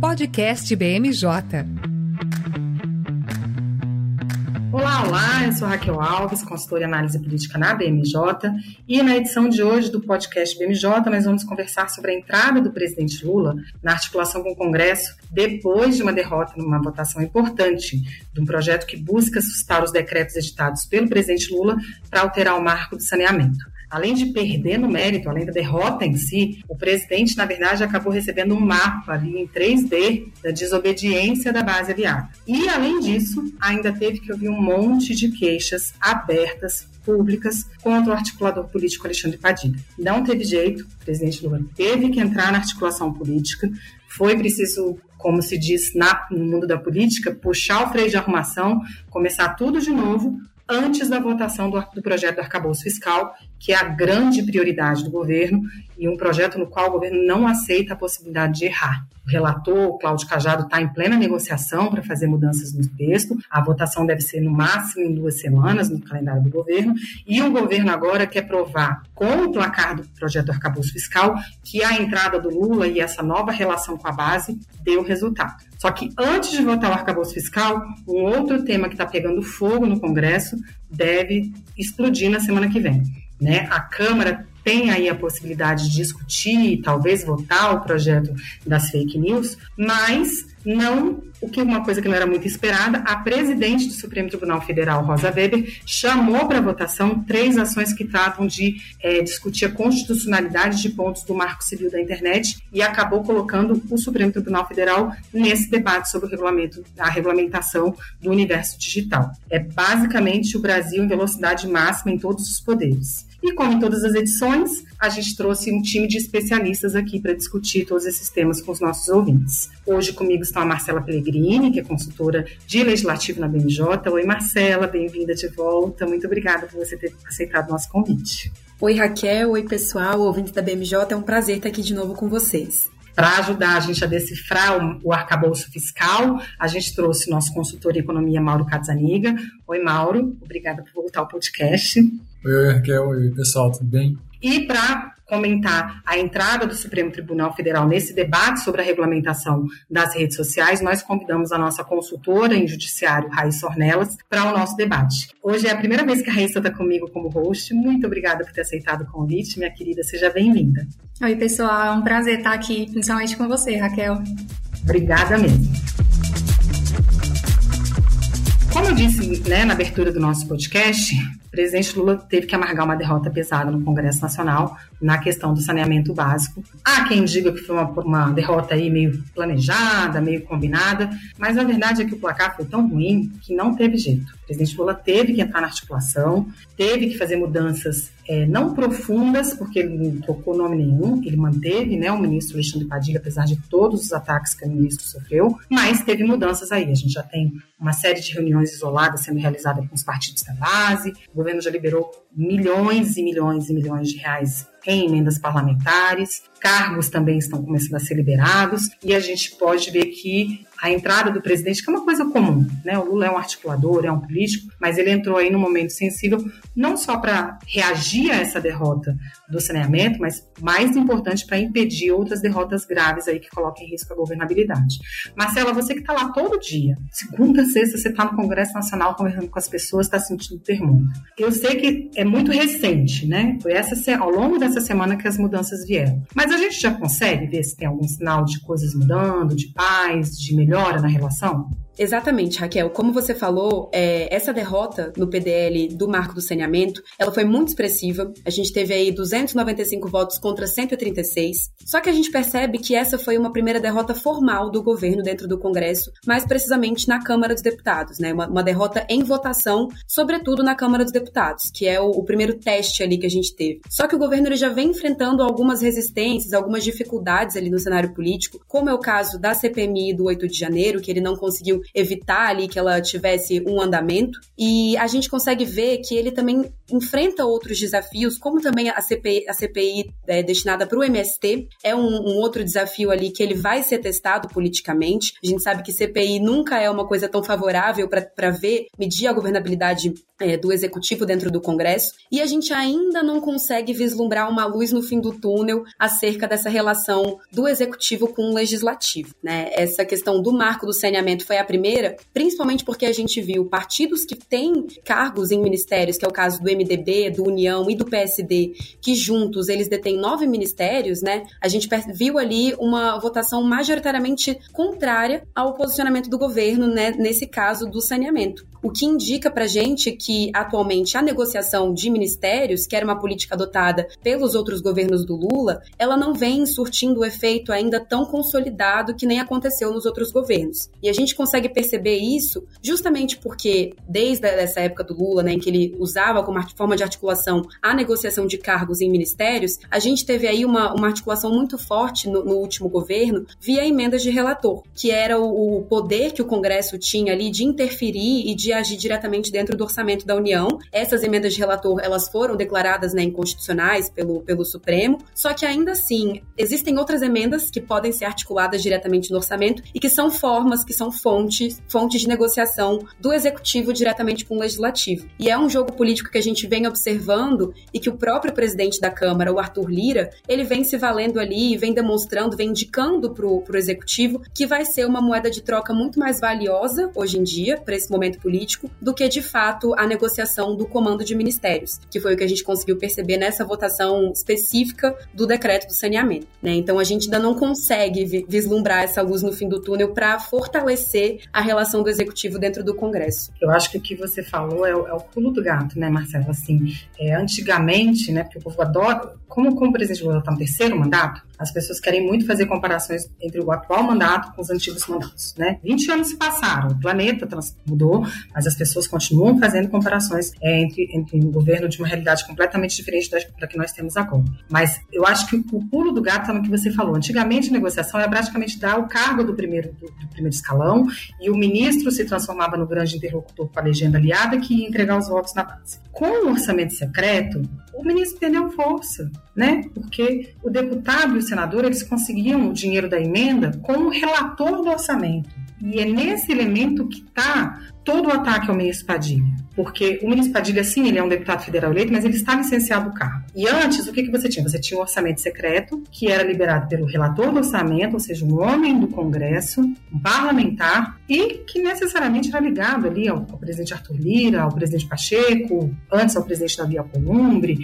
Podcast BMJ. Olá, olá, eu sou Raquel Alves, consultora em análise política na BMJ, e na edição de hoje do podcast BMJ nós vamos conversar sobre a entrada do presidente Lula na articulação com o Congresso depois de uma derrota numa votação importante de um projeto que busca sustar os decretos editados pelo presidente Lula para alterar o marco do saneamento além de perder no mérito, além da derrota em si, o presidente, na verdade, acabou recebendo um mapa ali em 3D da desobediência da base aliada. E, além disso, ainda teve que ouvir um monte de queixas abertas públicas contra o articulador político Alexandre Padilha. Não teve jeito, o presidente Lula teve que entrar na articulação política, foi preciso, como se diz na, no mundo da política, puxar o freio de arrumação, começar tudo de novo, antes da votação do, do projeto do arcabouço fiscal, que é a grande prioridade do governo e um projeto no qual o governo não aceita a possibilidade de errar. O relator, Cláudio Cajado, está em plena negociação para fazer mudanças no texto. A votação deve ser no máximo em duas semanas no calendário do governo. E o governo agora quer provar, com o placar do projeto arcabouço fiscal, que a entrada do Lula e essa nova relação com a base deu resultado. Só que antes de votar o arcabouço fiscal, um outro tema que está pegando fogo no Congresso deve explodir na semana que vem. Né? A Câmara tem aí a possibilidade de discutir, talvez votar o projeto das fake news, mas não o que uma coisa que não era muito esperada, a presidente do Supremo Tribunal Federal, Rosa Weber, chamou para votação três ações que tratam de é, discutir a constitucionalidade de pontos do Marco Civil da Internet e acabou colocando o Supremo Tribunal Federal nesse debate sobre o regulamento, a regulamentação do universo digital. É basicamente o Brasil em velocidade máxima em todos os poderes. E como em todas as edições, a gente trouxe um time de especialistas aqui para discutir todos esses temas com os nossos ouvintes. Hoje comigo está a Marcela Pellegrini, que é consultora de legislativo na BMJ. Oi, Marcela, bem-vinda de volta. Muito obrigada por você ter aceitado nosso convite. Oi, Raquel. Oi, pessoal, ouvinte da BMJ. É um prazer estar aqui de novo com vocês. Para ajudar a gente a decifrar o, arcabouço fiscal, a gente trouxe nosso consultor em economia, Mauro Cazzaniga. Oi, Mauro. Obrigada por voltar ao podcast. Oi, Raquel. Oi, pessoal, tudo bem? E para comentar a entrada do Supremo Tribunal Federal nesse debate sobre a regulamentação das redes sociais, nós convidamos a nossa consultora em judiciário, Raíssa Ornelas, para o nosso debate. Hoje é a primeira vez que a Raíssa está comigo como host. Muito obrigada por ter aceitado o convite, minha querida. Seja bem-vinda. Oi, pessoal. É um prazer estar aqui, principalmente com você, Raquel. Obrigada mesmo. Como eu disse né, na abertura do nosso podcast, o presidente Lula teve que amargar uma derrota pesada no Congresso Nacional na questão do saneamento básico. Há quem diga que foi uma, uma derrota aí meio planejada, meio combinada, mas a verdade é que o placar foi tão ruim que não teve jeito. O presidente Lula teve que entrar na articulação, teve que fazer mudanças é, não profundas, porque ele não tocou nome nenhum, ele manteve né, o ministro Alexandre Padilha, apesar de todos os ataques que o ministro sofreu, mas teve mudanças aí. A gente já tem uma série de reuniões isoladas sendo realizadas com os partidos da base, o governo já liberou milhões e milhões e milhões de reais em emendas parlamentares, cargos também estão começando a ser liberados, e a gente pode ver que a entrada do presidente, que é uma coisa comum, né? O Lula é um articulador, é um político, mas ele entrou aí num momento sensível, não só para reagir a essa derrota do saneamento, mas mais importante para impedir outras derrotas graves aí que coloquem em risco a governabilidade. Marcela, você que está lá todo dia, segunda, sexta, você está no Congresso Nacional conversando com as pessoas, está sentindo o termômetro. Eu sei que é muito recente, né? Foi essa ao longo dessa semana que as mudanças vieram. Mas a gente já consegue ver se tem algum sinal de coisas mudando, de paz, de melhora na relação? Exatamente, Raquel. Como você falou, é, essa derrota no PDL do marco do saneamento, ela foi muito expressiva. A gente teve aí 295 votos contra 136. Só que a gente percebe que essa foi uma primeira derrota formal do governo dentro do Congresso, mais precisamente na Câmara dos Deputados, né? Uma, uma derrota em votação, sobretudo na Câmara dos Deputados, que é o, o, primeiro teste ali que a gente teve. Só que o governo ele já vem enfrentando algumas resistências, algumas dificuldades ali no cenário político, como é o caso da CPMI do 8 de janeiro, que ele não conseguiu evitar ali que ela tivesse um andamento. E a gente consegue ver que ele também enfrenta outros desafios, como também a CPI, a CPI é, destinada para o MST é um, um, outro desafio ali que ele vai ser testado politicamente. A gente sabe que CPI nunca é uma coisa tão favorável para ver, medir a governabilidade é, do executivo dentro do Congresso. E a gente ainda não consegue vislumbrar uma luz no fim do túnel acerca dessa relação do executivo com o legislativo. Né? Essa questão do marco do saneamento foi a primeira, principalmente porque a gente viu partidos que têm cargos em ministérios, que é o caso do MDB, do União e do PSD, que juntos eles detêm nove ministérios, né? A gente viu ali uma votação majoritariamente contrária ao posicionamento do governo, né, nesse caso do saneamento. O que indica pra gente que atualmente a negociação de ministérios, que era uma política adotada pelos outros governos do Lula, ela não vem surtindo o efeito ainda tão consolidado que nem aconteceu nos outros governos. E a gente consegue perceber isso justamente porque desde essa época do Lula, né, em que ele usava como forma de articulação a negociação de cargos em ministérios, a gente teve aí uma, uma articulação muito forte no, no último governo via emendas de relator, que era o, o poder que o Congresso tinha ali de interferir e de agir diretamente dentro do orçamento da União. Essas emendas de relator, elas foram declaradas né, inconstitucionais pelo, pelo Supremo, só que ainda assim, existem outras emendas que podem ser articuladas diretamente no orçamento e que são formas, que são fontes, fontes de negociação do executivo diretamente com o legislativo. E é um jogo político que a gente vem observando e que o próprio presidente da Câmara, o Arthur Lira, ele vem se valendo ali, vem demonstrando, vem indicando para o executivo que vai ser uma moeda de troca muito mais valiosa hoje em dia, para esse momento político, do que de fato a negociação do comando de ministérios, que foi o que a gente conseguiu perceber nessa votação específica do decreto do saneamento. Né? Então a gente ainda não consegue vislumbrar essa luz no fim do túnel para fortalecer a relação do executivo dentro do Congresso. Eu acho que o que você falou é o, é o pulo do gato, né, Marcelo? Assim, é, antigamente, né, porque o povo adora, como, como o presidente Lula está no terceiro mandato, as pessoas querem muito fazer comparações entre o atual mandato com os antigos mandatos, né? 20 anos se passaram, o planeta mudou, mas as pessoas continuam fazendo comparações é, entre, entre um governo de uma realidade completamente diferente da, da que nós temos agora. Mas eu acho que o pulo do gato está no que você falou. Antigamente, a negociação era praticamente dar o cargo do primeiro, do, do primeiro escalão e o ministro se transformava no grande interlocutor com a legenda aliada que ia entregar os votos na base. Com o orçamento secreto, o ministro perdeu força, né? Porque o deputado e o senador eles conseguiam o dinheiro da emenda como relator do orçamento. E é nesse elemento que está todo o ataque ao ministro Padilha. Porque o ministro Padilha, sim, ele é um deputado federal eleito, mas ele está licenciado do cargo. E antes, o que, que você tinha? Você tinha um orçamento secreto, que era liberado pelo relator do orçamento, ou seja, um homem do Congresso, um parlamentar, e que necessariamente era ligado ali ao, ao presidente Arthur Lira, ao presidente Pacheco, antes ao presidente Davi Alcolumbre.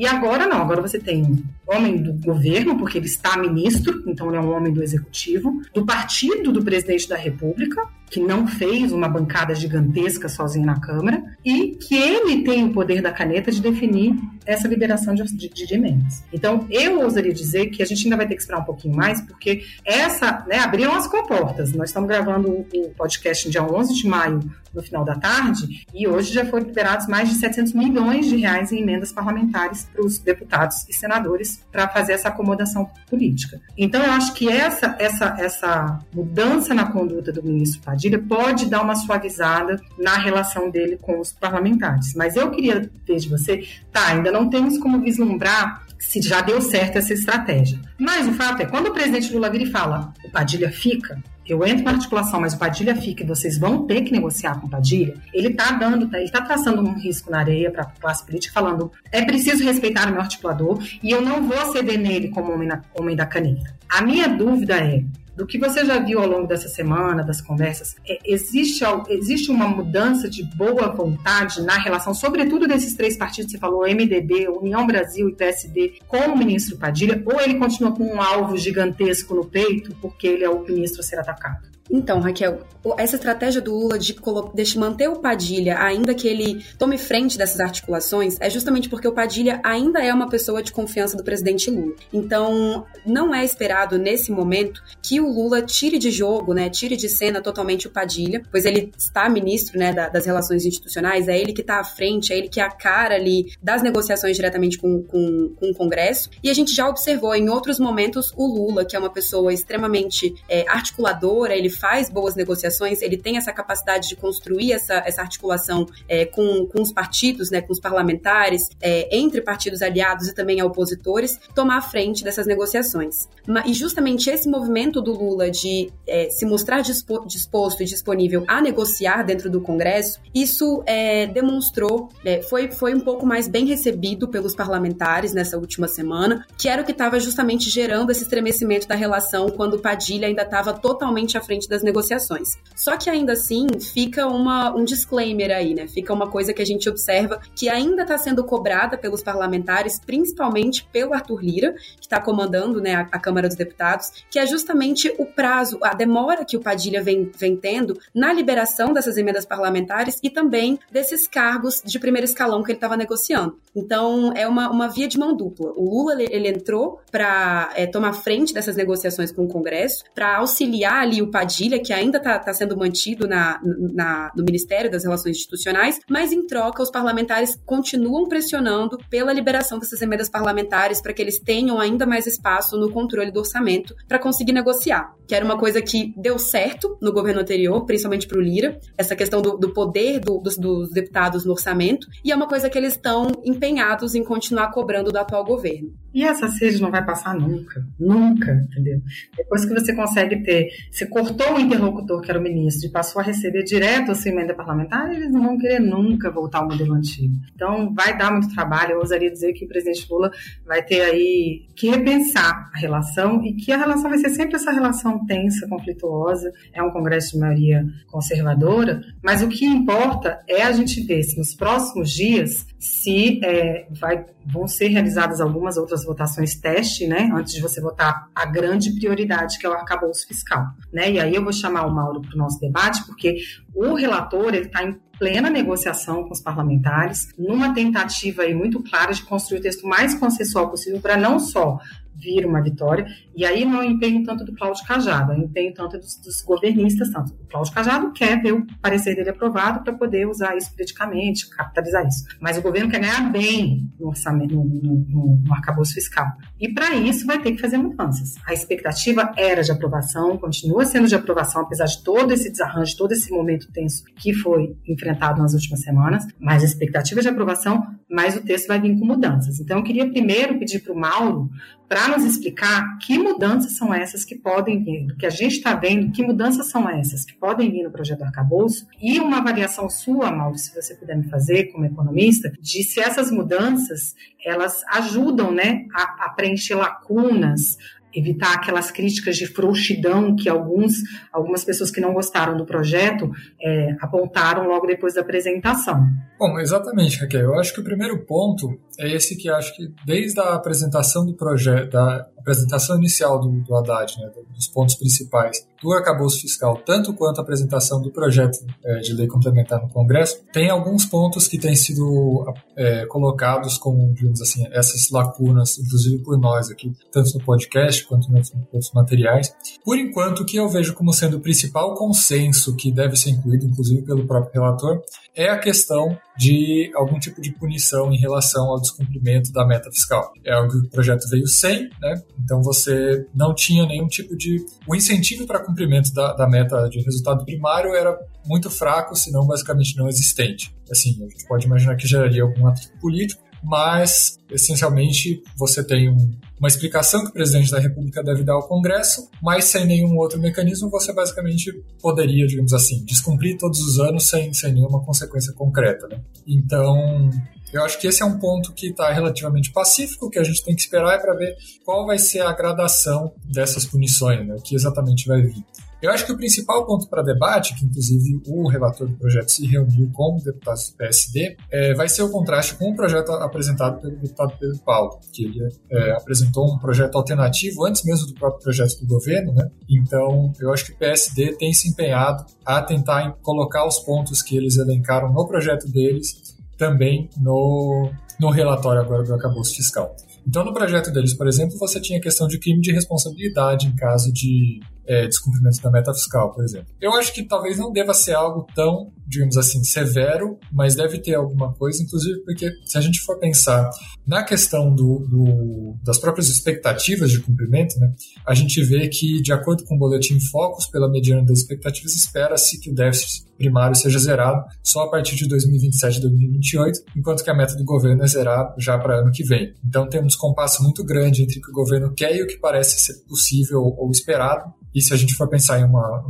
E agora não, agora você tem homem do governo, porque ele está ministro, então ele é um homem do executivo, do partido do presidente da República, que não fez uma bancada gigantesca sozinho na Câmara, e que ele tem o poder da caneta de definir essa liberação de, de, de emendas. Então, eu ousaria dizer que a gente ainda vai ter que esperar um pouquinho mais, porque essa, né, abriram as comportas. Nós estamos gravando o podcast no dia 11 de maio, no final da tarde, e hoje já foram liberados mais de 700 milhões de reais em emendas parlamentares para os deputados e senadores para fazer essa acomodação política. Então, eu acho que essa, essa, essa mudança na conduta do ministro Padilha pode dar uma suavizada na relação dele com os parlamentares. Mas eu queria ver de você, tá, ainda não temos como vislumbrar se já deu certo essa estratégia. Mas o fato é, quando o presidente Lula vira e fala, o Padilha fica, eu entro na articulação, mas o Padilha fica e vocês vão ter que negociar com o Padilha, ele está dando, tá, ele está traçando um risco na areia para a classe política, falando é preciso respeitar o meu articulador e eu não vou ceder nele como homem, na, homem da caneta. A minha dúvida é, do que você já viu ao longo dessa semana, das conversas, é, existe, existe uma mudança de boa vontade na relação, sobretudo desses três partidos, você falou MDB, União Brasil e PSD, com o ministro Padilha, ou ele continua com um alvo gigantesco no peito porque ele é o ministro a ser atacado? Então, Raquel, essa estratégia do Lula de, de, manter o Padilha, ainda que ele tome frente dessas articulações, é justamente porque o Padilha ainda é uma pessoa de confiança do presidente Lula. Então, não é esperado nesse momento que o Lula tire de jogo, né, tire de cena totalmente o Padilha, pois ele está ministro, né, das relações institucionais, é ele que está à frente, é ele que é a cara ali das negociações diretamente com, com, com o Congresso. E a gente já observou em outros momentos o Lula, que é uma pessoa extremamente é, articuladora, ele faz boas negociações, ele tem essa capacidade de construir essa, essa articulação é, com, com os partidos, né, com os parlamentares, é, entre partidos aliados e também opositores, tomar a frente dessas negociações. E justamente esse movimento do Lula de é, se mostrar dispo, disposto e disponível a negociar dentro do Congresso, isso é, demonstrou, é, foi, foi um pouco mais bem recebido pelos parlamentares nessa última semana, que era o que estava justamente gerando esse estremecimento da relação quando Padilha ainda estava totalmente à frente das negociações. Só que ainda assim fica uma, um disclaimer aí, né? Fica uma coisa que a gente observa que ainda está sendo cobrada pelos parlamentares, principalmente pelo Arthur Lira, que está comandando né, a, a, Câmara dos Deputados, que é justamente o prazo, a demora que o Padilha vem, vem tendo na liberação dessas emendas parlamentares e também desses cargos de primeiro escalão que ele estava negociando. Então, é uma, uma via de mão dupla. O Lula, ele, ele entrou para é, tomar frente dessas negociações com o Congresso, para auxiliar ali o Padilha, que ainda está tá sendo mantido na, na, no Ministério das Relações Institucionais, mas em troca, os parlamentares continuam pressionando pela liberação dessas emendas parlamentares para que eles tenham ainda mais espaço no controle do orçamento para conseguir negociar, que era uma coisa que deu certo no governo anterior, principalmente para o Lira, essa questão do, do poder do, dos, dos deputados no orçamento, e é uma coisa que eles estão empenhados em continuar cobrando do atual governo. E essa sede não vai passar nunca, nunca, entendeu? Depois que você consegue ter, você cortou o interlocutor que era o ministro e passou a receber direto a sua emenda parlamentar, eles não vão querer nunca voltar ao modelo antigo. Então vai dar muito trabalho. Eu ousaria dizer que o presidente Lula vai ter aí que repensar a relação e que a relação vai ser sempre essa relação tensa, conflituosa. É um Congresso de maioria conservadora, mas o que importa é a gente ver se nos próximos dias se é, vai, vão ser realizadas algumas outras votações teste, né, antes de você votar a grande prioridade que é o arcabouço fiscal, né, e aí eu vou chamar o Mauro para o nosso debate, porque o relator ele está em plena negociação com os parlamentares, numa tentativa aí muito clara de construir o texto mais consensual possível para não só vir uma vitória. E aí não empenho tanto do Cláudio Cajado, o empenho tanto dos, dos governistas, tanto. O Cláudio Cajado quer ver o parecer dele aprovado para poder usar isso politicamente, capitalizar isso. Mas o governo quer ganhar bem no orçamento, no, no, no arcabouço fiscal. E para isso vai ter que fazer mudanças. A expectativa era de aprovação, continua sendo de aprovação, apesar de todo esse desarranjo, todo esse momento tenso que foi enfrentado nas últimas semanas, mas a expectativa é de aprovação, mas o texto vai vir com mudanças. Então eu queria primeiro pedir para o Mauro para nos explicar que mudanças são essas que podem vir, do que a gente está vendo, que mudanças são essas que podem vir no projeto arcabouço, e uma avaliação sua, Mauro, se você puder me fazer como economista, de se essas mudanças elas ajudam né, a, a preencher lacunas, evitar aquelas críticas de frouxidão que alguns, algumas pessoas que não gostaram do projeto é, apontaram logo depois da apresentação. Bom, exatamente, Raquel. Eu acho que o primeiro ponto é esse que acho que desde a apresentação do projeto, da apresentação inicial do, do Haddad, né, dos pontos principais do arcabouço fiscal, tanto quanto a apresentação do projeto é, de lei complementar no Congresso, tem alguns pontos que têm sido é, colocados como, digamos assim, essas lacunas, inclusive por nós aqui, tanto no podcast quanto nos outros materiais. Por enquanto, o que eu vejo como sendo o principal consenso que deve ser incluído, inclusive pelo próprio relator, é a questão de algum tipo de punição em relação ao descumprimento da meta fiscal. É algo que o projeto veio sem, né? Então você não tinha nenhum tipo de. O incentivo para cumprimento da, da meta de resultado primário era muito fraco, se não basicamente não existente. Assim, a gente pode imaginar que geraria algum atrito político, mas essencialmente você tem um, uma explicação que o presidente da República deve dar ao Congresso, mas sem nenhum outro mecanismo você basicamente poderia, digamos assim, descumprir todos os anos sem, sem nenhuma consequência concreta. Né? Então, eu acho que esse é um ponto que está relativamente pacífico, que a gente tem que esperar é para ver qual vai ser a gradação dessas punições, né? o que exatamente vai vir. Eu acho que o principal ponto para debate, que inclusive o relator do projeto se reuniu com deputados do PSD, é, vai ser o contraste com o projeto apresentado pelo deputado Pedro Paulo, que ele é, apresentou um projeto alternativo antes mesmo do próprio projeto do governo, né? Então, eu acho que o PSD tem se empenhado a tentar colocar os pontos que eles elencaram no projeto deles também no, no relatório agora do acabouço fiscal. Então, no projeto deles, por exemplo, você tinha a questão de crime de responsabilidade em caso de é, descumprimento da meta fiscal, por exemplo. Eu acho que talvez não deva ser algo tão, digamos assim, severo, mas deve ter alguma coisa, inclusive porque se a gente for pensar na questão do, do das próprias expectativas de cumprimento, né, a gente vê que, de acordo com o boletim Focus, pela mediana das expectativas, espera-se que o déficit primário seja zerado só a partir de 2027 e 2028, enquanto que a meta do governo é zerar já para ano que vem. Então tem um descompasso muito grande entre o que o governo quer e o que parece ser possível ou esperado. E se a gente for pensar em uma,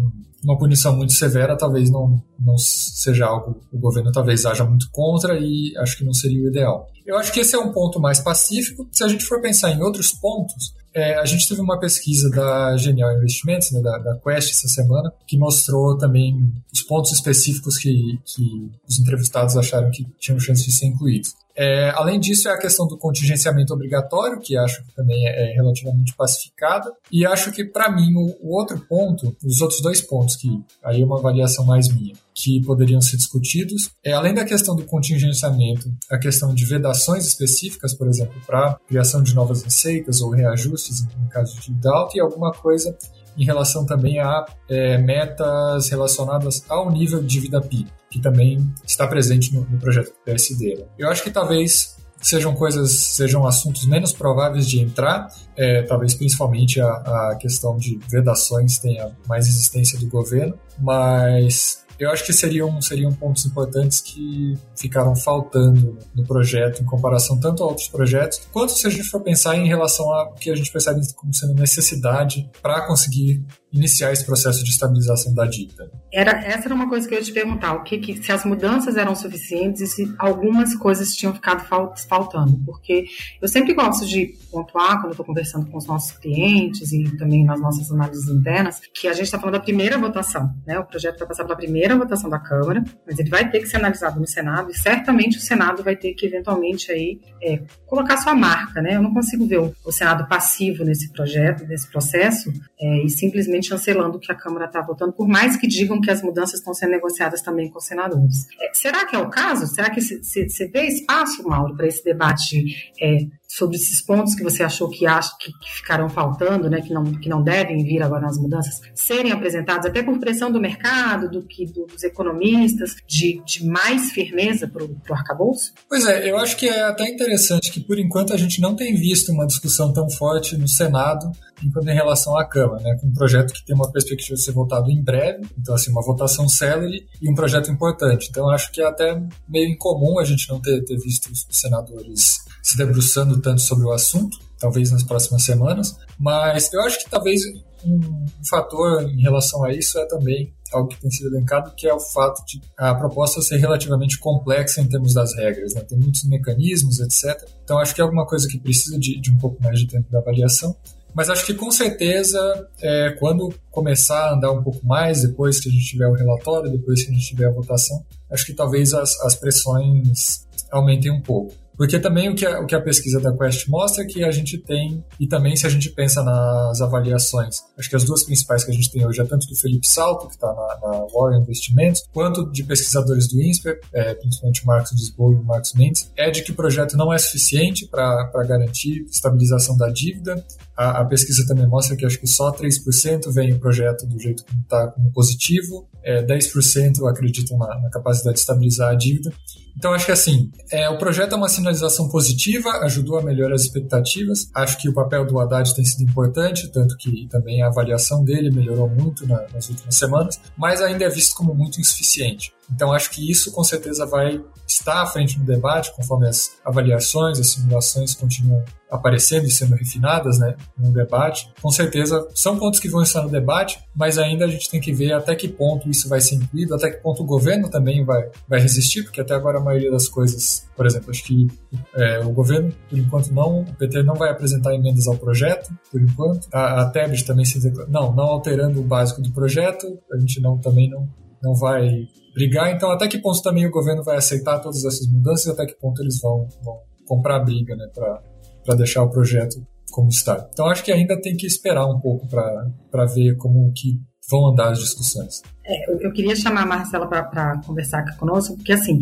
uma punição muito severa, talvez não, não seja algo o governo talvez haja muito contra e acho que não seria o ideal. Eu acho que esse é um ponto mais pacífico. Se a gente for pensar em outros pontos, é, a gente teve uma pesquisa da Genial Investimentos, né, da, da, Quest, essa semana, que mostrou também os pontos específicos que, que os entrevistados acharam que tinham chance de ser incluídos. É, além disso, é a questão do contingenciamento obrigatório, que acho que também é, é relativamente pacificada. E acho que, para mim, o, o, outro ponto, os outros dois pontos, que aí é uma avaliação mais minha, que poderiam ser discutidos, é além da questão do contingenciamento, a questão de vedações específicas, por exemplo, para criação de novas receitas ou reajustes em, em caso de DALT, e alguma coisa em relação também a é, metas relacionadas ao nível de dívida PIB, que também está presente no, no projeto PSD. Né? Eu acho que talvez sejam coisas, sejam assuntos menos prováveis de entrar, é, talvez principalmente a, a questão de vedações tenha mais existência do governo, mas eu acho que seriam, seriam pontos importantes que ficaram faltando no projeto em comparação tanto a outros projetos, quanto se a gente for pensar em relação ao que a gente percebe como sendo necessidade para conseguir iniciar esse processo de estabilização da dívida. Era, essa era uma coisa que eu ia te perguntar, o que, que se as mudanças eram suficientes e se algumas coisas tinham ficado faltando, porque eu sempre gosto de pontuar quando estou conversando com os nossos clientes e também nas nossas análises internas, que a gente está falando da primeira votação, né? O projeto vai passar pela primeira votação da Câmara, mas ele vai ter que ser analisado no Senado e certamente o Senado vai ter que eventualmente aí é, colocar sua marca, né? Eu não consigo ver o, Senado passivo nesse projeto, nesse processo é, e simplesmente chancelando o que a Câmara está votando, por mais que digam que as mudanças estão sendo negociadas também com os senadores. É, será que é o caso? Será que você vê espaço, Mauro, para esse debate é, sobre esses pontos que você achou que, acha, que, que, ficaram faltando, né, que, não, que não devem vir agora nas mudanças, serem apresentados, até por pressão do mercado, do que dos economistas, de, de mais firmeza para o arcabouço? Pois é, eu acho que é até interessante que, por enquanto, a gente não tem visto uma discussão tão forte no Senado enquanto em relação à Câmara, né, com um projeto que tem uma perspectiva de ser votado em breve, então, assim, uma votação célere e um projeto importante. Então, acho que é até meio incomum a gente não ter, ter visto os senadores se debruçando tanto sobre o assunto, talvez nas próximas semanas, mas eu acho que talvez um, fator em relação a isso é também algo que tem sido elencado, que é o fato de a proposta ser relativamente complexa em termos das regras, né? tem muitos mecanismos, etc. Então acho que é alguma coisa que precisa de, de um pouco mais de tempo de avaliação. Mas acho que com certeza, é, quando começar a andar um pouco mais, depois que a gente tiver o relatório, depois que a gente tiver a votação, acho que talvez as, as pressões aumentem um pouco. Porque também o que, a, o que a pesquisa da Quest mostra é que a gente tem, e também se a gente pensa nas avaliações, acho que as duas principais que a gente tem hoje é tanto do Felipe Salto, que está na, na Warren Investimentos, quanto de pesquisadores do INSPER, é, principalmente o Marcos Lisboa e o Marcos Mendes, é de que o projeto não é suficiente para garantir estabilização da dívida. A, a, pesquisa também mostra que acho que só 3% vem o projeto do jeito que está como positivo, é, 10% acreditam na, na capacidade de estabilizar a dívida. Então, acho que assim, é, o projeto é uma sinalização positiva, ajudou a melhorar as expectativas. Acho que o papel do Haddad tem sido importante, tanto que também a avaliação dele melhorou muito na, nas últimas semanas, mas ainda é visto como muito insuficiente. Então, acho que isso com certeza vai estar à frente no debate, conforme as avaliações, as simulações continuam aparecendo e sendo refinadas né, no debate. Com certeza são pontos que vão estar no debate, mas ainda a gente tem que ver até que ponto isso vai ser incluído, até que ponto o governo também vai, vai resistir, porque até agora a maioria das coisas, por exemplo, acho que é, o governo, por enquanto, não, o PT não vai apresentar emendas ao projeto, por enquanto. A, a Tebet também se não, não alterando o básico do projeto, a gente não também não, não vai brigar. Então, até que ponto também o governo vai aceitar todas essas mudanças e até que ponto eles vão, vão comprar a briga né, para deixar o projeto como está. Então, acho que ainda tem que esperar um pouco para ver como que vão andar as discussões. É, eu, eu queria chamar a Marcela para conversar aqui conosco, porque assim,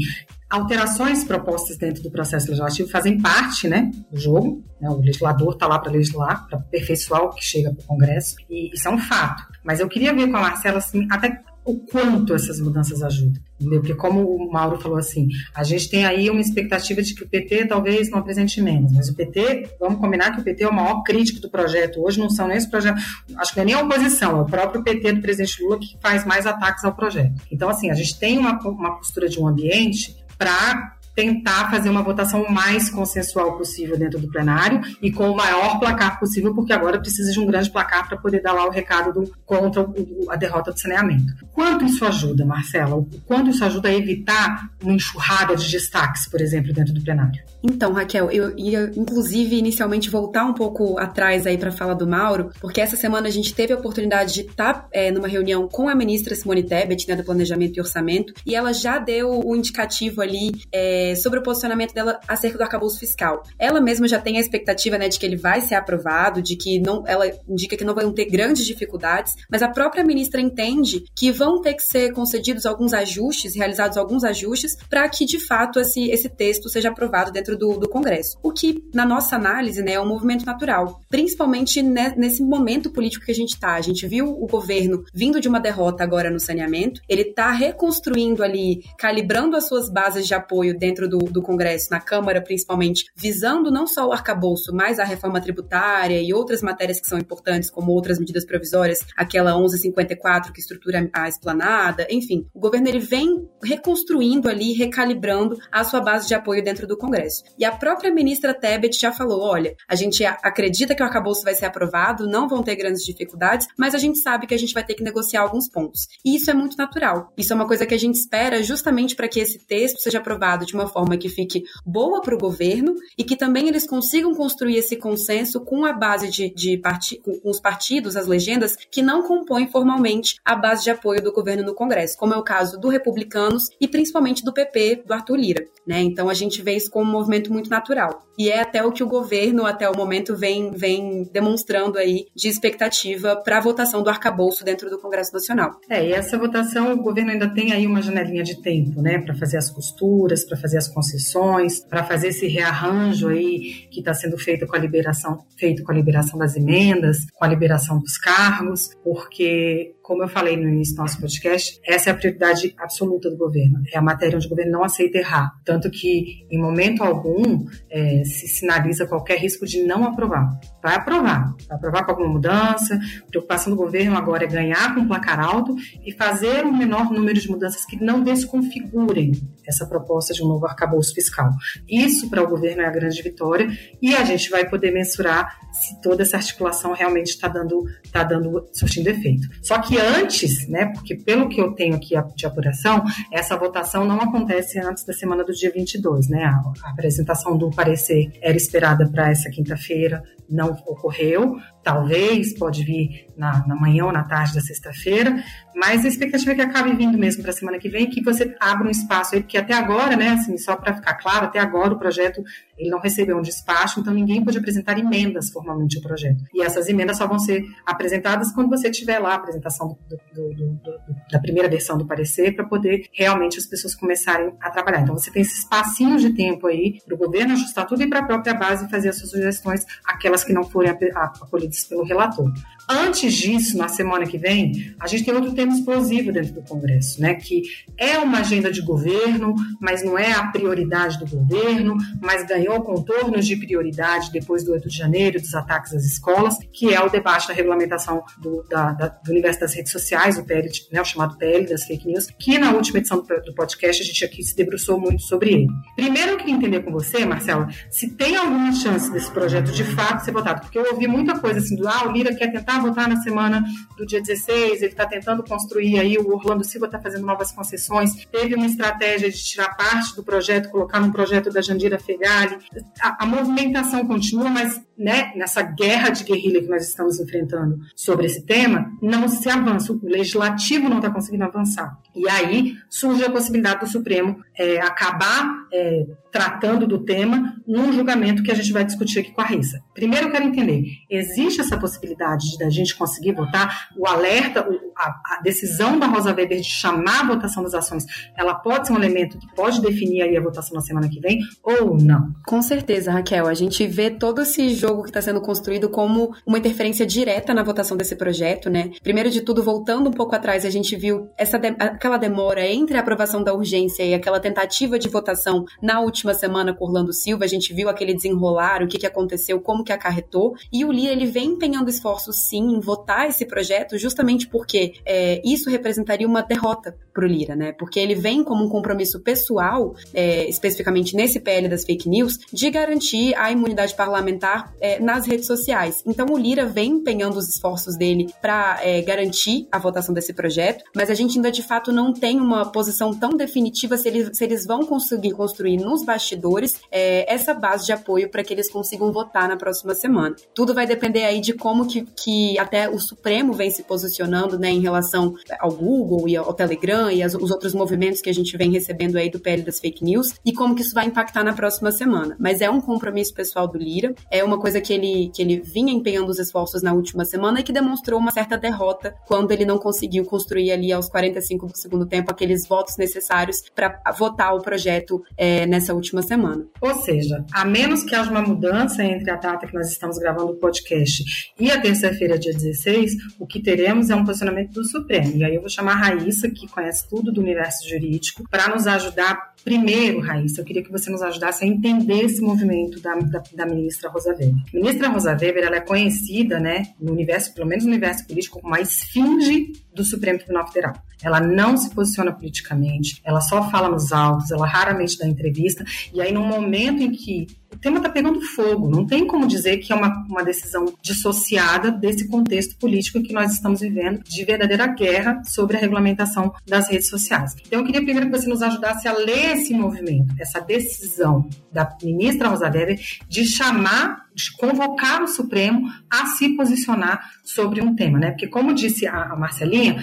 alterações propostas dentro do processo legislativo fazem parte né, do jogo. Né, o legislador está lá para legislar, para aperfeiçoar o que chega para o Congresso, e isso é um fato. Mas eu queria ver com a Marcela, assim, até o quanto essas mudanças ajudam. Entendeu? Porque, como o Mauro falou assim, a gente tem aí uma expectativa de que o PT talvez não apresente menos, mas o PT, vamos combinar que o PT é o maior crítico do projeto. Hoje não são nem os projetos, acho que não é nem a oposição, é o próprio PT do presidente Lula que faz mais ataques ao projeto. Então, assim, a gente tem uma, uma postura de um ambiente para tentar fazer uma votação mais consensual possível dentro do plenário e com o maior placar possível, porque agora precisa de um grande placar para poder dar lá o recado do, contra o, a derrota do saneamento. Quanto isso ajuda, Marcela? Quanto isso ajuda a evitar uma enxurrada de destaques, por exemplo, dentro do plenário? Então, Raquel, eu ia inclusive inicialmente voltar um pouco atrás aí para falar do Mauro, porque essa semana a gente teve a oportunidade de estar tá, é, numa reunião com a ministra Simone Tebet, né, do Planejamento e Orçamento, e ela já deu o indicativo ali é, sobre o posicionamento dela acerca do arcabouço fiscal. Ela mesma já tem a expectativa, né, de que ele vai ser aprovado, de que não, ela indica que não vão ter grandes dificuldades, mas a própria ministra entende que vão ter que ser concedidos alguns ajustes, realizados alguns ajustes, para que de fato esse, esse texto seja aprovado dentro do, do Congresso. O que, na nossa análise, né, é um movimento natural, principalmente nesse momento político que a gente está. A gente viu o governo vindo de uma derrota agora no saneamento, ele está reconstruindo ali, calibrando as suas bases de apoio dentro do, do Congresso, na Câmara principalmente, visando não só o arcabouço, mas a reforma tributária e outras matérias que são importantes, como outras medidas provisórias, aquela 1154 que estrutura a esplanada, enfim. O governo ele vem reconstruindo ali, recalibrando a sua base de apoio dentro do Congresso. E a própria ministra Tebet já falou: olha, a gente acredita que o arcabouço vai ser aprovado, não vão ter grandes dificuldades, mas a gente sabe que a gente vai ter que negociar alguns pontos. E isso é muito natural. Isso é uma coisa que a gente espera justamente para que esse texto seja aprovado de uma forma que fique boa para o governo e que também eles consigam construir esse consenso com a base de, de parti com os partidos, as legendas, que não compõem formalmente a base de apoio do governo no Congresso, como é o caso do Republicanos e principalmente do PP, do Arthur Lira. Né? Então a gente vê isso como um movimento muito natural. E é até o que o governo, até o momento, vem, vem demonstrando aí de expectativa para a votação do arcabouço dentro do Congresso Nacional. É, e essa votação, o governo ainda tem aí uma janelinha de tempo, né, para fazer as costuras, para fazer as concessões, para fazer esse rearranjo aí que está sendo feito com a liberação, feito com a liberação das emendas, com a liberação dos cargos, porque como eu falei no início do nosso podcast, essa é a prioridade absoluta do governo. É a matéria onde o governo não aceita errar. Tanto que, em momento algum, é, se sinaliza qualquer risco de não aprovar. Vai aprovar. Vai aprovar com alguma mudança. A preocupação do governo agora é ganhar com um placar alto e fazer um menor número de mudanças que não desconfigurem essa proposta de um novo arcabouço fiscal. Isso, para o governo, é a grande vitória e a gente vai poder mensurar se toda essa articulação realmente está dando, tá dando, surtindo efeito. Só que antes, né, porque pelo que eu tenho aqui de apuração, essa votação não acontece antes da semana do dia 22, né? A, apresentação do parecer era esperada para essa quinta-feira, não ocorreu. Talvez pode vir na, na manhã ou na tarde da sexta-feira, mas a expectativa é que acabe vindo mesmo para a semana que vem que você abra um espaço aí, porque até agora, né, assim, só para ficar claro, até agora o projeto ele não recebeu um despacho, então ninguém pode apresentar emendas formalmente ao projeto. E essas emendas só vão ser apresentadas quando você tiver lá a apresentação do, do, do, da primeira versão do parecer, para poder realmente as pessoas começarem a trabalhar. Então você tem esses passinhos de tempo aí para o governo ajustar tudo e para a própria base fazer as suas sugestões, aquelas que não forem acolhidas pelo relator. Antes disso, na semana que vem, a gente tem outro tema explosivo dentro do Congresso, né? Que é uma agenda de governo, mas não é a prioridade do governo, mas ganhou contornos de prioridade depois do 8 de janeiro, dos ataques às escolas, que é o debate da regulamentação do, da, da, do universo das redes sociais, o PL, né, o chamado PL das fake news, que na última edição do, do podcast a gente aqui se debruçou muito sobre ele. Primeiro, eu queria entender com você, Marcela, se tem alguma chance desse projeto de fato ser votado, porque eu ouvi muita coisa assim do, ah, o Lira quer tentar votar na semana do dia 16, ele está tentando construir aí, o Orlando Silva está fazendo novas concessões, teve uma estratégia de tirar parte do projeto, colocar num projeto da Jandira Fegali. A, a movimentação continua, mas né, nessa guerra de guerrilha que nós estamos enfrentando sobre esse tema, não se avança. O legislativo não está conseguindo avançar. E aí surge a possibilidade do Supremo é, acabar é, tratando do tema num julgamento que a gente vai discutir aqui com a Rissa. Primeiro eu quero entender, existe essa possibilidade de a gente conseguir votar? O alerta, a, a, decisão da Rosa Weber de chamar a votação das ações, ela pode ser um elemento que pode definir aí a votação na semana que vem ou não? Com certeza, Raquel. A gente vê todo esse jogo jogo que está sendo construído como uma interferência direta na votação desse projeto, né? Primeiro de tudo, voltando um pouco atrás, a gente viu essa de aquela demora entre a aprovação da urgência e aquela tentativa de votação na última semana com Orlando Silva. A gente viu aquele desenrolar, o que, que aconteceu, como que acarretou. E o Lira, ele vem empenhando esforços, sim, em votar esse projeto, justamente porque é, isso representaria uma derrota para o Lira, né? Porque ele vem como um compromisso pessoal, é, especificamente nesse PL das fake news, de garantir a imunidade parlamentar é, nas redes sociais. Então, o Lira vem empenhando os esforços dele para é, garantir a votação desse projeto, mas a gente ainda de fato não tem uma posição tão definitiva se eles, se eles vão conseguir construir nos bastidores é, essa base de apoio para que eles consigam votar na próxima semana. Tudo vai depender aí de como que, que até o Supremo vem se posicionando né, em relação ao Google e ao Telegram e as, os outros movimentos que a gente vem recebendo aí do PL das fake news e como que isso vai impactar na próxima semana. Mas é um compromisso pessoal do Lira, é uma coisa que ele, que ele vinha empenhando os esforços na última semana e que demonstrou uma certa derrota quando ele não conseguiu construir ali aos 45 do segundo tempo aqueles votos necessários para votar o projeto é, nessa última semana. Ou seja, a menos que haja uma mudança entre a data que nós estamos gravando o podcast e a terça-feira, dia 16, o que teremos é um posicionamento do Supremo. E aí eu vou chamar a Raíssa, que conhece tudo do universo jurídico, para nos ajudar Primeiro, Raíssa, eu queria que você nos ajudasse a entender esse movimento da, da, da ministra Rosa Weber. Ministra Rosa Weber ela é conhecida, né, no universo, pelo menos no universo político, como a esfinge do Supremo Tribunal Federal. Ela não se posiciona politicamente, ela só fala nos autos, ela raramente dá entrevista, e aí, num momento em que o tema está pegando fogo. Não tem como dizer que é uma, uma decisão dissociada desse contexto político que nós estamos vivendo de verdadeira guerra sobre a regulamentação das redes sociais. Então, eu queria primeiro que você nos ajudasse a ler esse movimento, essa decisão da ministra Rosa Weber de chamar, de convocar o Supremo a se posicionar sobre um tema, né? Porque, como disse a Marcelinha,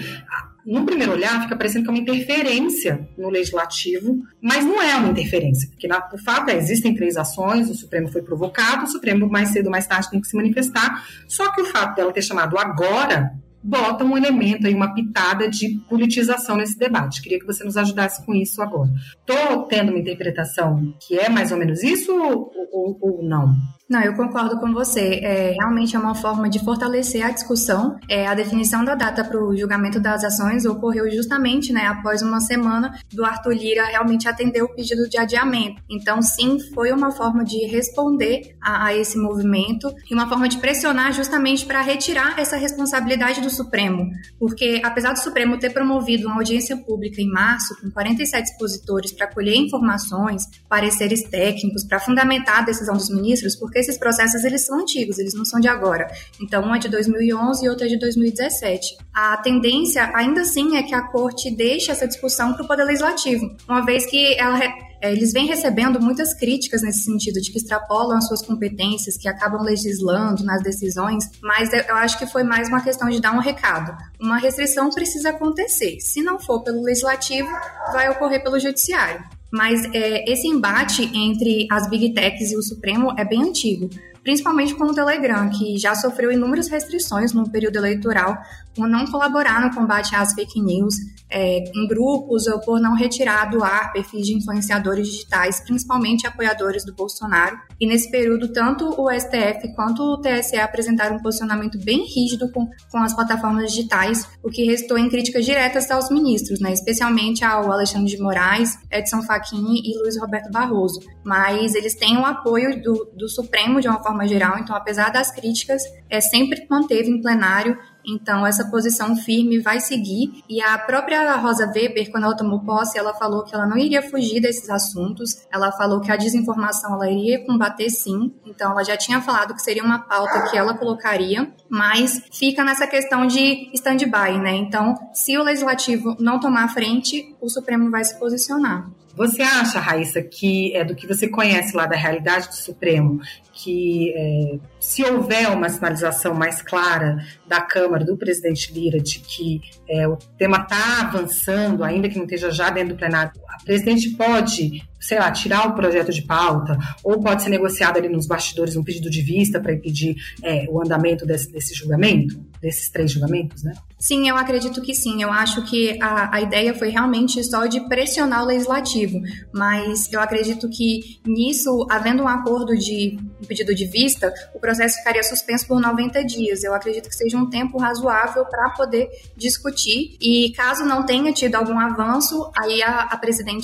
no primeiro olhar, fica parecendo que é uma interferência no legislativo, mas não é uma interferência, porque na, o fato é, existem três ações, o Supremo foi provocado, o Supremo mais cedo ou mais tarde tem que se manifestar, só que o fato dela ter chamado agora bota um elemento aí, uma pitada de politização nesse debate. Queria que você nos ajudasse com isso agora. Estou tendo uma interpretação que é mais ou menos isso ou, ou, ou não? Não, eu concordo com você. É, realmente é uma forma de fortalecer a discussão. É, a definição da data para o julgamento das ações ocorreu justamente né, após uma semana do Arthur Lira realmente atender o pedido de adiamento. Então, sim, foi uma forma de responder a, a esse movimento e uma forma de pressionar justamente para retirar essa responsabilidade do Supremo. Porque, apesar do Supremo ter promovido uma audiência pública em março, com 47 expositores para colher informações, pareceres técnicos, para fundamentar a decisão dos ministros, porque porque esses processos eles são antigos, eles não são de agora. Então, um é de 2011 e outro é de 2017. A tendência, ainda assim, é que a corte deixe essa discussão para o Poder Legislativo, uma vez que ela é, eles vêm recebendo muitas críticas nesse sentido, de que extrapolam as suas competências, que acabam legislando nas decisões, mas eu acho que foi mais uma questão de dar um recado. Uma restrição precisa acontecer. Se não for pelo legislativo, vai ocorrer pelo judiciário. Mas é, esse embate entre as big techs e o Supremo é bem antigo, principalmente com o Telegram, que já sofreu inúmeras restrições no período eleitoral por não colaborar no combate às fake news é, em grupos ou por não retirar do ar perfis de influenciadores digitais, principalmente apoiadores do Bolsonaro. E nesse período, tanto o STF quanto o TSE apresentaram um posicionamento bem rígido com, com as plataformas digitais, o que restou em críticas diretas aos ministros, né, especialmente ao Alexandre de Moraes, Edson Fachin e Luiz Roberto Barroso. Mas eles têm o apoio do, do Supremo de uma forma geral, então, apesar das críticas, é, sempre manteve em plenário então, essa posição firme vai seguir. E a própria Rosa Weber, quando ela tomou posse, ela falou que ela não iria fugir desses assuntos. Ela falou que a desinformação ela iria combater sim. Então, ela já tinha falado que seria uma pauta que ela colocaria, mas fica nessa questão de stand-by, né? Então, se o legislativo não tomar frente, o Supremo vai se posicionar. Você acha, Raíssa, que é do que você conhece lá da realidade do Supremo, que é, se houver uma sinalização mais clara da Câmara, do presidente Lira, de que é, o tema está avançando, ainda que não esteja já dentro do plenário, a presidente pode, sei lá, tirar o projeto de pauta, ou pode ser negociado ali nos bastidores um pedido de vista para impedir é, o andamento desse, desse julgamento, desses três julgamentos, né? Sim, eu acredito que sim. Eu acho que a, a ideia foi realmente só de pressionar o legislativo, mas eu acredito que nisso, havendo um acordo de um pedido de vista, o processo ficaria suspenso por 90 dias. Eu acredito que seja um tempo razoável para poder discutir e caso não tenha tido algum avanço, aí a, a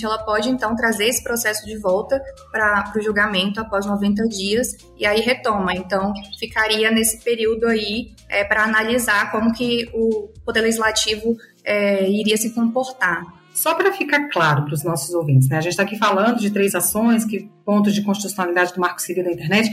ela pode então trazer esse processo de volta para o julgamento após 90 dias e aí retoma. Então ficaria nesse período aí é, para analisar como que o Poder Legislativo é, iria se comportar. Só para ficar claro para os nossos ouvintes, né? A gente está aqui falando de três ações, que pontos de constitucionalidade do Marco Civil da Internet.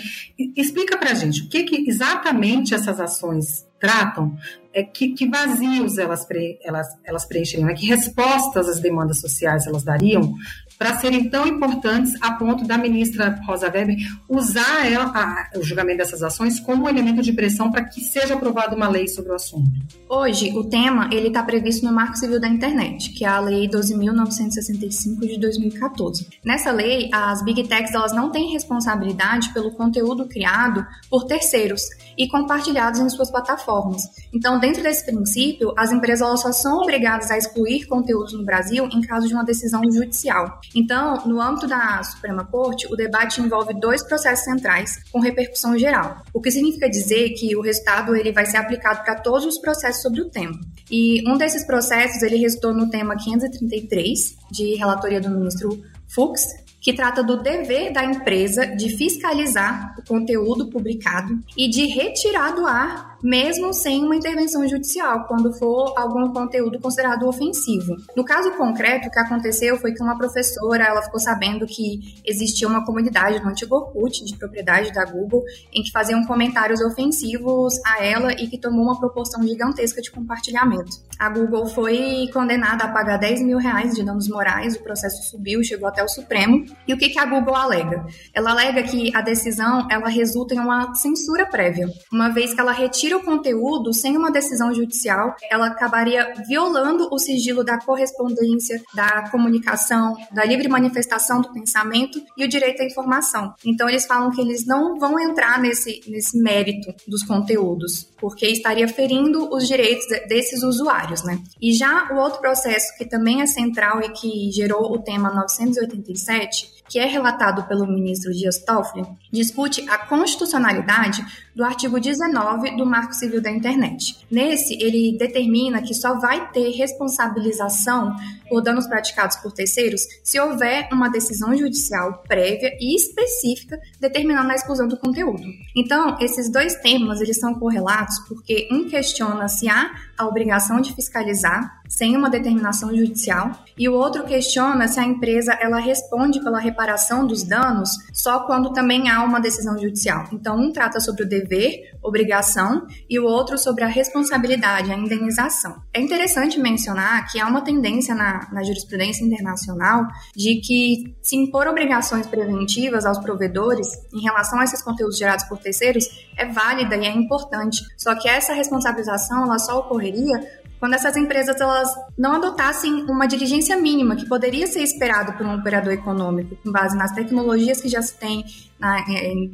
explica para a gente o que, que, exatamente essas ações tratam, é que, que vazios elas, pre, elas, elas preencheriam, né? que respostas às demandas sociais elas dariam para serem tão importantes a ponto da ministra Rosa Weber usar ela, a, o julgamento dessas ações como um elemento de pressão para que seja aprovada uma lei sobre o assunto. Hoje, o tema ele está previsto no Marco Civil da Internet, que é a Lei 12.965 de 2014. Nessa lei, as big techs elas não têm responsabilidade pelo conteúdo criado por terceiros e compartilhados em suas plataformas. Então, dentro desse princípio, as empresas elas só são obrigadas a excluir conteúdos no Brasil em caso de uma decisão judicial. Então, no âmbito da Suprema Corte, o debate envolve dois processos centrais com repercussão geral, o que significa dizer que o resultado ele vai ser aplicado para todos os processos sobre o tema. E um desses processos ele resultou no tema 533 de relatoria do ministro Fux, que trata do dever da empresa de fiscalizar o conteúdo publicado e de retirar do ar mesmo sem uma intervenção judicial, quando for algum conteúdo considerado ofensivo. No caso concreto, o que aconteceu foi que uma professora, ela ficou sabendo que existia uma comunidade no antigo Orkut, de propriedade da Google, em que faziam comentários ofensivos a ela e que tomou uma proporção gigantesca de compartilhamento. A Google foi condenada a pagar 10 mil reais de danos morais, o processo subiu, chegou até o Supremo. E o que, que a Google alega? Ela alega que a decisão ela resulta em uma censura prévia, uma vez que ela retira o conteúdo sem uma decisão judicial, ela acabaria violando o sigilo da correspondência, da comunicação, da livre manifestação do pensamento e o direito à informação. Então, eles falam que eles não vão entrar nesse, nesse mérito dos conteúdos, porque estaria ferindo os direitos desses usuários, né? E já o outro processo que também é central e que gerou o tema 987 que é relatado pelo ministro Dias Toffoli, discute a constitucionalidade do artigo 19 do Marco Civil da Internet. Nesse, ele determina que só vai ter responsabilização por danos praticados por terceiros se houver uma decisão judicial prévia e específica determinando a exclusão do conteúdo. Então, esses dois temas, eles são correlatos porque um questiona se há a obrigação de fiscalizar sem uma determinação judicial e o outro questiona se a empresa ela responde pela reparação dos danos só quando também há uma decisão judicial. Então, um trata sobre o dever, obrigação, e o outro sobre a responsabilidade, a indenização. É interessante mencionar que há uma tendência na, na jurisprudência internacional de que se impor obrigações preventivas aos provedores em relação a esses conteúdos gerados por terceiros é válida e é importante. Só que essa responsabilização ela só ocorreria quando essas empresas elas não adotassem uma diligência mínima que poderia ser esperado por um operador econômico, com base nas tecnologias que já se tem, na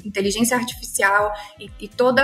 inteligência artificial e, e, toda,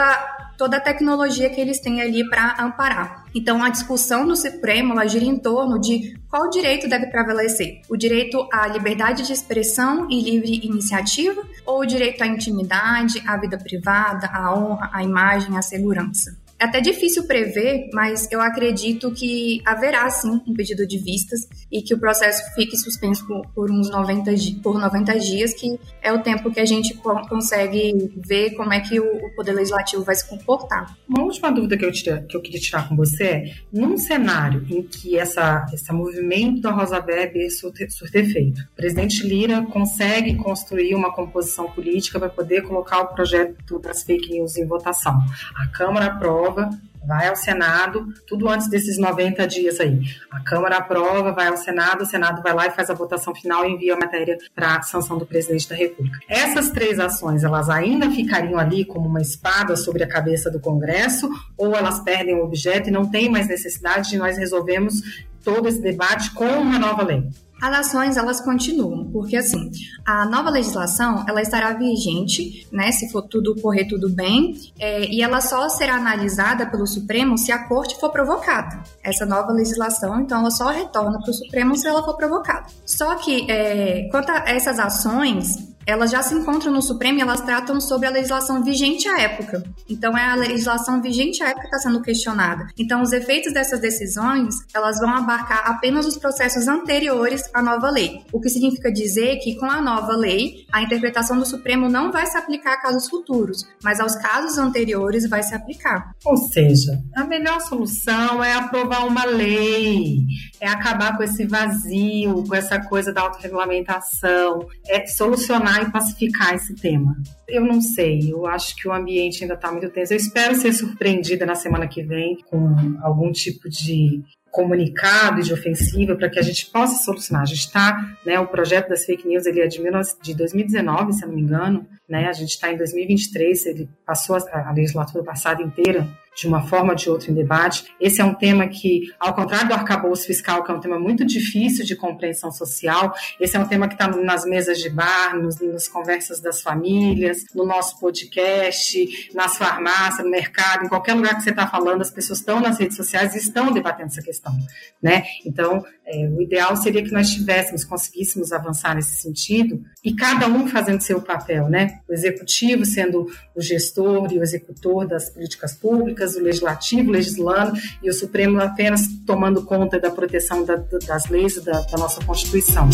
toda a tecnologia que eles têm ali para amparar. Então, a discussão no Supremo ela gira em torno de qual direito deve prevalecer: o direito à liberdade de expressão e livre iniciativa ou o direito à intimidade, à vida privada, à honra, à imagem, à segurança. É até difícil prever, mas eu acredito que haverá sim um pedido de vistas e que o processo fique suspenso por, uns 90, por 90 dias, que é o tempo que a gente consegue ver como é que o, Poder Legislativo vai se comportar. Uma última dúvida que eu, tira, que eu queria tirar com você é, num cenário em que essa, esse movimento da Rosa Weber surte, surte efeito, o presidente Lira consegue construir uma composição política para poder colocar o projeto das fake news em votação. A Câmara aprova aprova, vai ao Senado, tudo antes desses 90 dias aí. A Câmara aprova, vai ao Senado, o Senado vai lá e faz a votação final e envia a matéria para a sanção do presidente da República. Essas três ações, elas ainda ficariam ali como uma espada sobre a cabeça do Congresso ou elas perdem o objeto e não tem mais necessidade de nós resolvermos todo esse debate com uma nova lei? As ações elas continuam, porque assim, a nova legislação ela estará vigente, né, se for tudo correr tudo bem, é, e ela só será analisada pelo Supremo se a corte for provocada. Essa nova legislação, então, ela só retorna para o Supremo se ela for provocada. Só que, é, quanto a essas ações, elas já se encontram no Supremo e elas tratam sobre a legislação vigente à época. Então, é a legislação vigente à época que está sendo questionada. Então, os efeitos dessas decisões, elas vão abarcar apenas os processos anteriores à nova lei. O que significa dizer que, com a nova lei, a interpretação do Supremo não vai se aplicar a casos futuros, mas aos casos anteriores vai se aplicar. Ou seja, a melhor solução é aprovar uma lei, é acabar com esse vazio, com essa coisa da autorregulamentação, é solucionar e pacificar esse tema. Eu não sei, eu acho que o ambiente ainda está muito tenso. Eu espero ser surpreendida na semana que vem com algum tipo de comunicado e de ofensiva para que a gente possa solucionar. A gente está, né, o projeto das fake news ele é de, 19, de 2019, se eu não me engano, né, a gente está em 2023, ele passou a, a legislatura passada inteira de uma forma ou de outra em debate. Esse é um tema que, ao contrário do arcabouço fiscal, que é um tema muito difícil de compreensão social, esse é um tema que está nas mesas de bar, nos, nas conversas das famílias, no nosso podcast, nas farmácias, no mercado, em qualquer lugar que você está falando, as pessoas estão nas redes sociais e estão debatendo essa questão, né? Então, é, o ideal seria que nós tivéssemos, conseguíssemos avançar nesse sentido e cada um fazendo seu papel, né? O executivo sendo o gestor e o executor das políticas públicas, públicas, o legislativo legislando e o Supremo apenas tomando conta da proteção da, das leis da, da nossa Constituição.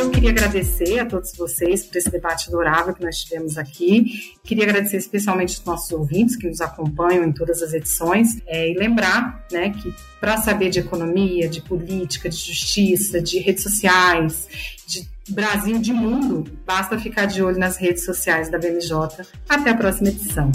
Eu queria agradecer a todos vocês por esse debate adorável que nós tivemos aqui. Queria agradecer especialmente os nossos ouvintes que nos acompanham em todas as edições é, e lembrar né, que para saber de economia, de política, de justiça, de redes sociais, de Brasil, de mundo, basta ficar de olho nas redes sociais da BMJ. Até a próxima edição.